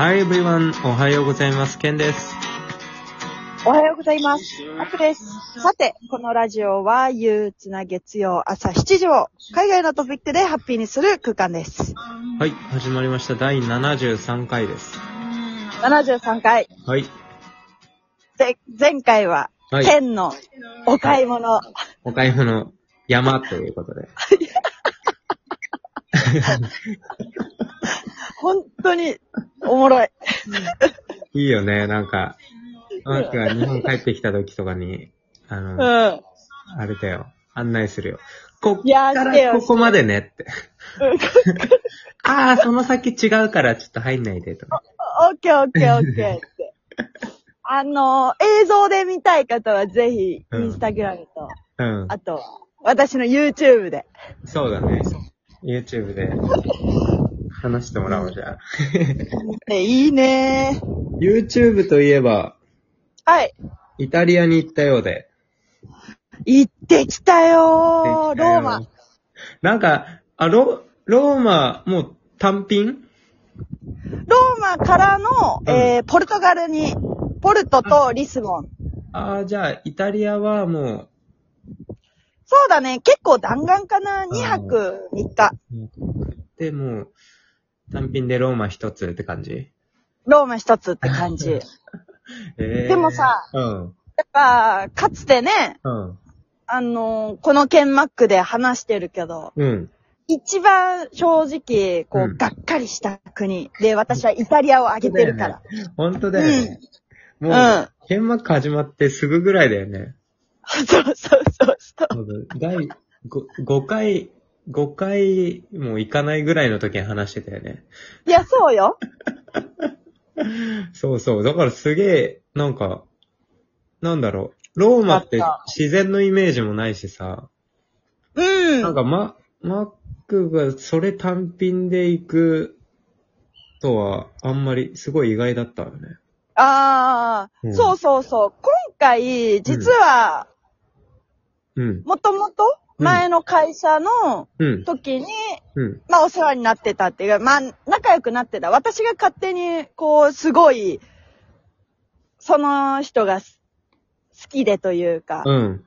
Hi everyone! おはようございます。ケンです。おはようございます。アップです。さて、このラジオは憂鬱な月曜朝7時を海外のトピックでハッピーにする空間です。はい、始まりました。第73回です。73回。はい。ぜ前回は、はい。県のお買い物。お買い物山ということで。本当におもろい。いいよね、なんか。マークが日本帰ってきた時とかに、あうの、ん。あれだよ。案内するよ。こっいやからここまでねって。ああ、その先違うからちょっと入んないでとか。オッケーオッケーオッケーって。あの、映像で見たい方はぜひ、イうんンスタグラムと、うん。あとは、私の YouTube で。そうだね。YouTube で話してもらおうじゃあ。ね、いいね YouTube といえば、はい。イタリアに行ったようで。行ってきたよーローマ。。なんか、あ、ロ、ローマ、もう単品？ローマからの、うんえー、ポルトガルに、ポルトとリスボン。ああ、じゃあ、イタリアはもそうだね、結構弾丸かな、2泊3日。う、で、もう、単品でローマ一つって感じ？ローマ一つって感じ。や っええでもさ、うん。ぱ、かつてね、うん。あのーこのケンマックで話してるけど、うん。一番正直、こう、うんがっかりした国で、私はイタリアを挙げてるから。本当だよね。もう、うん剣幕始まってすぐぐらいだよね。そうそうそうそう。第 5, 5回、5回も行かないぐらいの時に話してたよね。いや、そうよ。そうそう。だからすげえ、なんか、なんだろう。ローマって自然のイメージもないしさ、うん。なんかま、マックがそれ単品で行くとは、あんまり、すごい意外だったよね。ああ、うんそうそうそう。今回、実は、うん。もともと前の会社のうん。時に、うん。まあお世話になってたっていうか、まあ仲良くなってた。私が勝手に、こう、すごい、その人がす好きでというか、うん。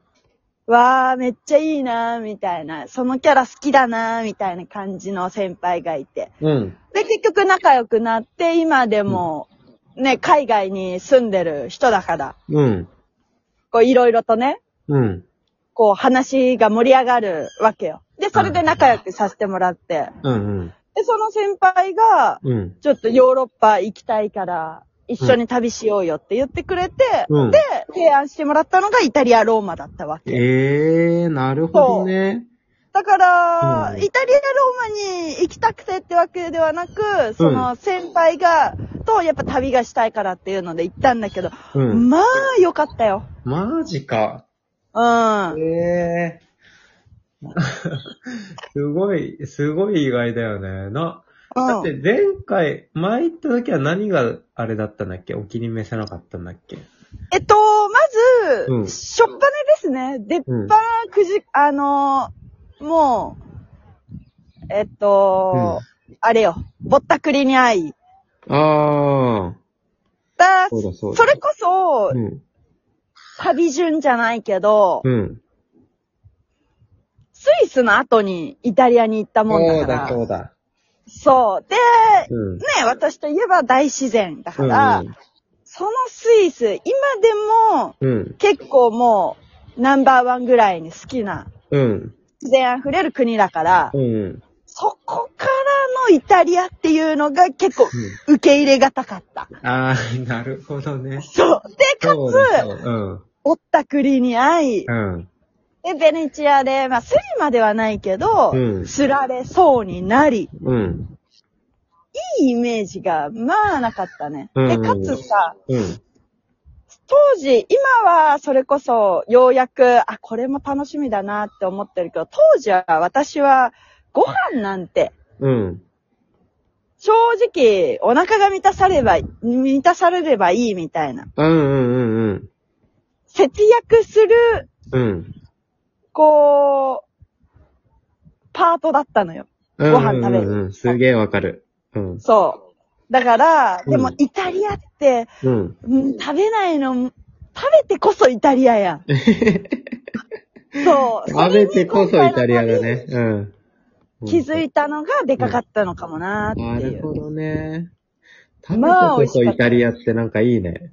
わー、めっちゃいいなー、みたいな、そのキャラ好きだなー、みたいな感じの先輩がいて。うん。で、結局仲良くなって、今でも、ね、海外に住んでる人だから、うん。こう、いろいろとね、うん。こう話が盛り上がるわけよ。で、それで仲良くさせてもらって。うん。で、その先輩が、うん。ちょっとヨーロッパ行きたいから、一緒に旅しようよって言ってくれて、うんで、提案してもらったのがイタリア・ローマだったわけ。ええー、なるほどね。だから、うんイタリア・ローマに行きたくてってわけではなく、その先輩が、とやっぱ旅がしたいからっていうので行ったんだけど、うん。まあ、よかったよ。マジか。うん。ええすごい、すごい意外だよね。な、だって前回、前行った時は何があれだったんだっけ？お気に召せなかったんだっけ？えっと、まず、うんしょっぱねですね。出っうん歯くじ、あのーもう、えっと、あれよ、ぼったくりに会い。ああ、だそうだそうだ。それこそ、うん。旅順じゃないけど、うん。スイスの後にイタリアに行ったもんだから。そうだ、そう。で、うん。ね、私といえば大自然だかうら、ん。そのスイス、今でもうん。結構もうナンバーワンぐらいに好きなうん。自然溢れる国だから、うん。そこからのイタリアっていうのが結構受け入れがたかった。ああ、なるほどね。そう。で、かそうだつ、そうぼったくりに会い、うん。うん。で、ベネチアで、まあ、スリまではないけど、うんすられそうになり、うん。いいイメージが、まあなかったね。うんで、かつさ、うん。当時、今はそれこそ、ようやく、あ、これも楽しみだなって思ってるけど、当時は私は、ご飯なんて、うん。正直、お腹が満たされば、満たされればいいみたいな。うんうんうんうん。節約する、うん。こう、パートだったのよ。ごご飯食べるうんうんうん。すげえわかる。うん。そう。だから、でもうんイタリアって、うん。うん食べないの、食べてこそイタリアやん。そう。食べてこそイタリアだね。うん。気づいたのがでかかったのかもなーってないう。るほどね。食べてまあこそイタリアってなんかいいね。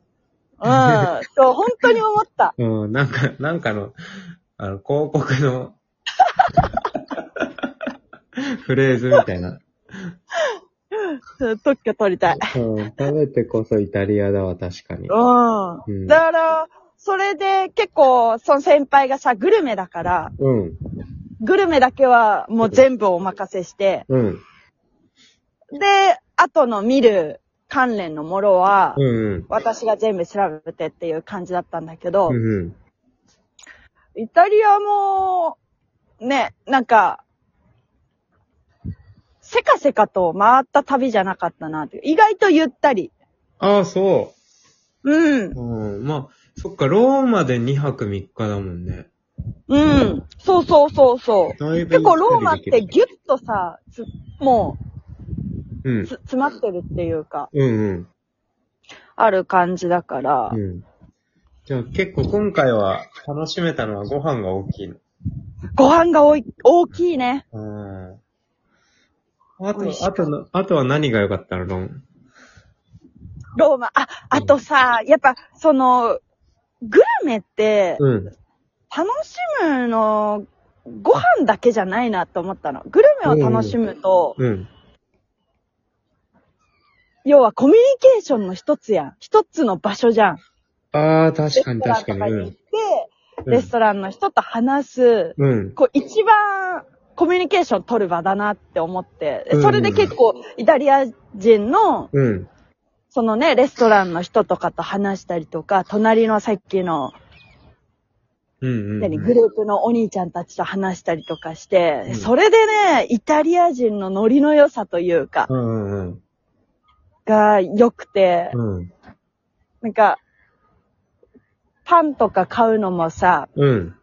うん。そう、本当に思った。うん、なんか、なんかの、あの、広告の、フレーズみたいな。そ う特許取りたい。うん、食べてこそイタリアだわ、確かに。う。うんんだから、それで結構、その先輩がさ、グルメだから、うん、グルメだけはもう全部お任せして、うん、で、後の見る関連のものは、うん、うん。私が全部調べてっていう感じだったんだけど、うんうん。イタリアも、ね、なんか、せかせかと回った旅じゃなかったなって。意外とゆったり。ああ、そうん。う。うん、まあ、そっか、ローマで2泊3日だもんね。うん。そうそうそうそう。だいぶ結構ローマってギュッとさ、つもるう、つ詰まってるっていうか、うん、うん、ある感じだからう、ん。うん。じゃあ結構今回は楽しめたのはご飯が大きいの。ご飯が多い、大きいね。うん。あ美味し、かったとあとの、あとは何が良かったの？ローン。ローマ。あ、あとさ、やっぱ、その、グルメって、うん。楽しむの、ご飯だけじゃないなって思ったの。グルメを楽しむと、うん。要はコミュニケーションの一つやん。一つの場所じゃん。ああ、確かに確かに。レストランとかに行って、うんレストランの人と話す、うん。こう一番コミュニケーション取る場だなって思って、うんそれで結構イタリア人の、うん。そのね、レストランの人とかと話したりとか、隣のさっきの、うんうん。何、グループのお兄ちゃんたちと話したりとかして、うんそれでね、イタリア人のノリの良さというか、うんうんうん。が良くて、うん。なんか、パンとか買うのもさ、うん。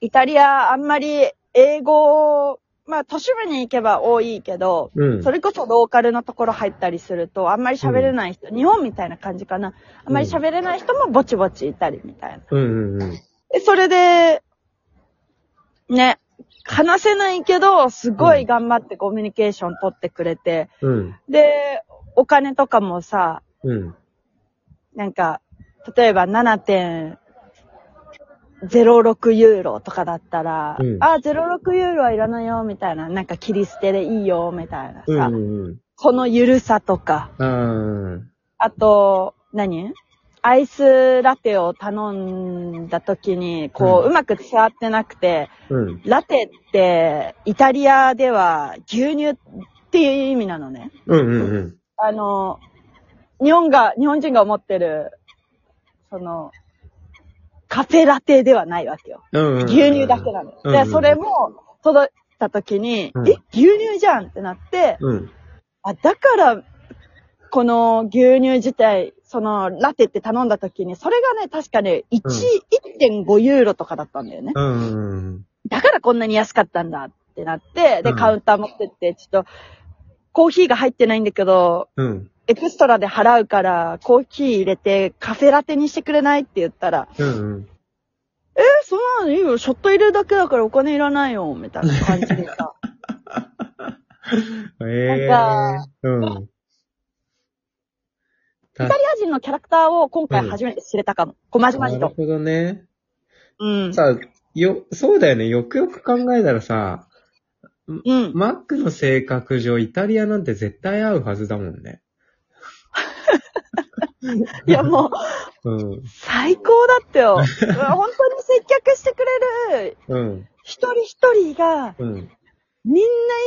イタリアあんまり英語、まあ都市部に行けば多いけど、うん。それこそローカルのところ入ったりすると、あんまり喋れない人、日本みたいな感じかな。あんまり喋れない人もぼちぼちいたりみたいな。うんうんうん。でそれで、ね、話せないけど、すごい頑張ってコミュニケーション取ってくれて、うん。で、お金とかもさ、うん。なんか、例えば7.06ユーロとかだったら、うんあ、06ユーロはいらないよ、みたいな、なんか切り捨てでいいよ、みたいなさ、うんうん。このゆるさとか、ああ。あと、何？アイスラテを頼んだ時に、こう、ううまく伝わってなくて、うん。ラテって、イタリアでは牛乳っていう意味なのね。うんうんうん。あの、日本が、日本人が思ってる、その、カフェラテではないわけよ。うん。牛乳だけなの。で、うんうんそれも届いた時に、うんえ、牛乳じゃんってなって、うん。あ、だから、この牛乳自体、そのラテって頼んだ時に、それがね、確かね、1、うん1.5ユーロとかだったんだよね。うん。だからこんなに安かったんだってなって、で、うんカウンター持ってって、ちょっと、コーヒーが入ってないんだけど、うん。エクストラで払うから、コーヒー入れてカフェラテにしてくれないって言ったら、うんうん。え、そんなのいいよ、ショット入れるだけだからお金いらないよ、みたいな感じでさ。ええなんうん。イタリア人のキャラクターを今回初めて知れたかも。こまじまじと。なるほどね。うん。さ、よ、そうだよね。よくよく考えたらさ、うん。マックの性格上、イタリアなんて絶対合うはずだもんね。いや、もう、うん。最高だったよ。うん本当に接客してくれる、うん。一人一人が、うん。みん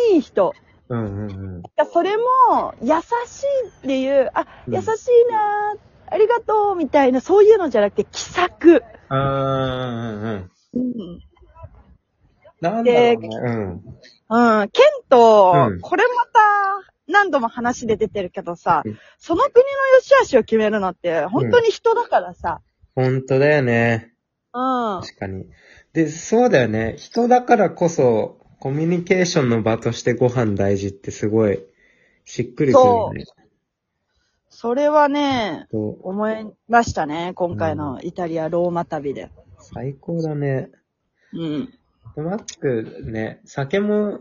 ないい人。うんうんうん。それも、優しいっていう、あ、うん優しいなありがとう、みたいな、そういうのじゃなくて、気さく。あー、うんうん。うん。なんだろうね。うん。うん。ケンと、うんこれまた、何度も話で出てるけどさ、うんその国の良し悪しを決めるのって、本当に人だからさ。本当だよね。うん。確かに。で、そうだよね。人だからこそ、コミュニケーションの場としてご飯大事ってすごい、しっくりするよね。それはね、と思いましたね。今回のイタリア、ローマ旅で。最高だね。うん。マックね、酒も、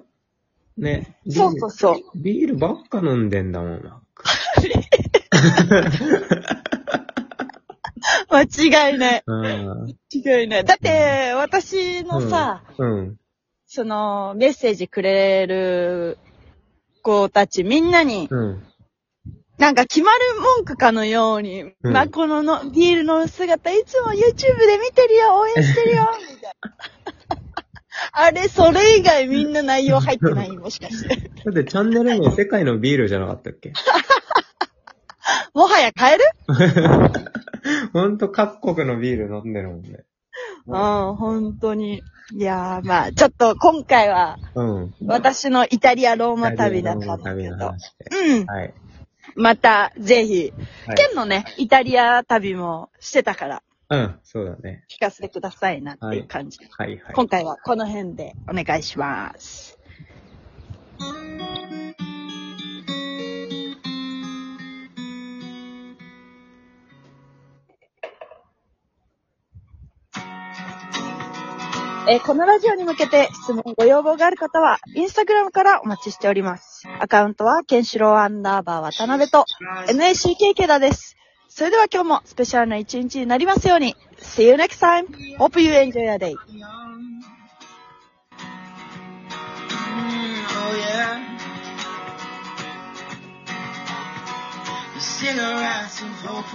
ね、ビールそうそうそう。ビールばっか飲んでんだもん、マック。間違いない。うん。間違いない。だって、私のさ、うん。その、メッセージくれる子たちみんなに、うん。なんか決まる文句かのように、うんまあ、こののビールの姿いつも YouTube で見てるよ、応援してるよ、みたいな。あれ、それ以外みんな内容入ってないもしかして。だってチャンネル名世界のビールじゃなかったっけ？もはや変える？ほんと各国のビール飲んでるもんね。うん、本当に。いやー、まあ、ちょっと今回は、うん。私のイタリアローマ旅だったんだ旅のけど。話で。うん。はい。また、ぜひ。はいケンのね、イタリア旅もしてたから、うん、そうだね。聞かせてくださいなっていう感じ。はいはい。今回はこの辺でお願いします。えーこのラジオに向けて質問、ご要望がある方は、インスタグラムからお待ちしております。アカウントは、ケンシロウアンダーバー渡辺と、NACK ケダです。それでは今日もスペシャルな一日になりますように。See you next time. Hope you enjoy your day. Cigarettes and hope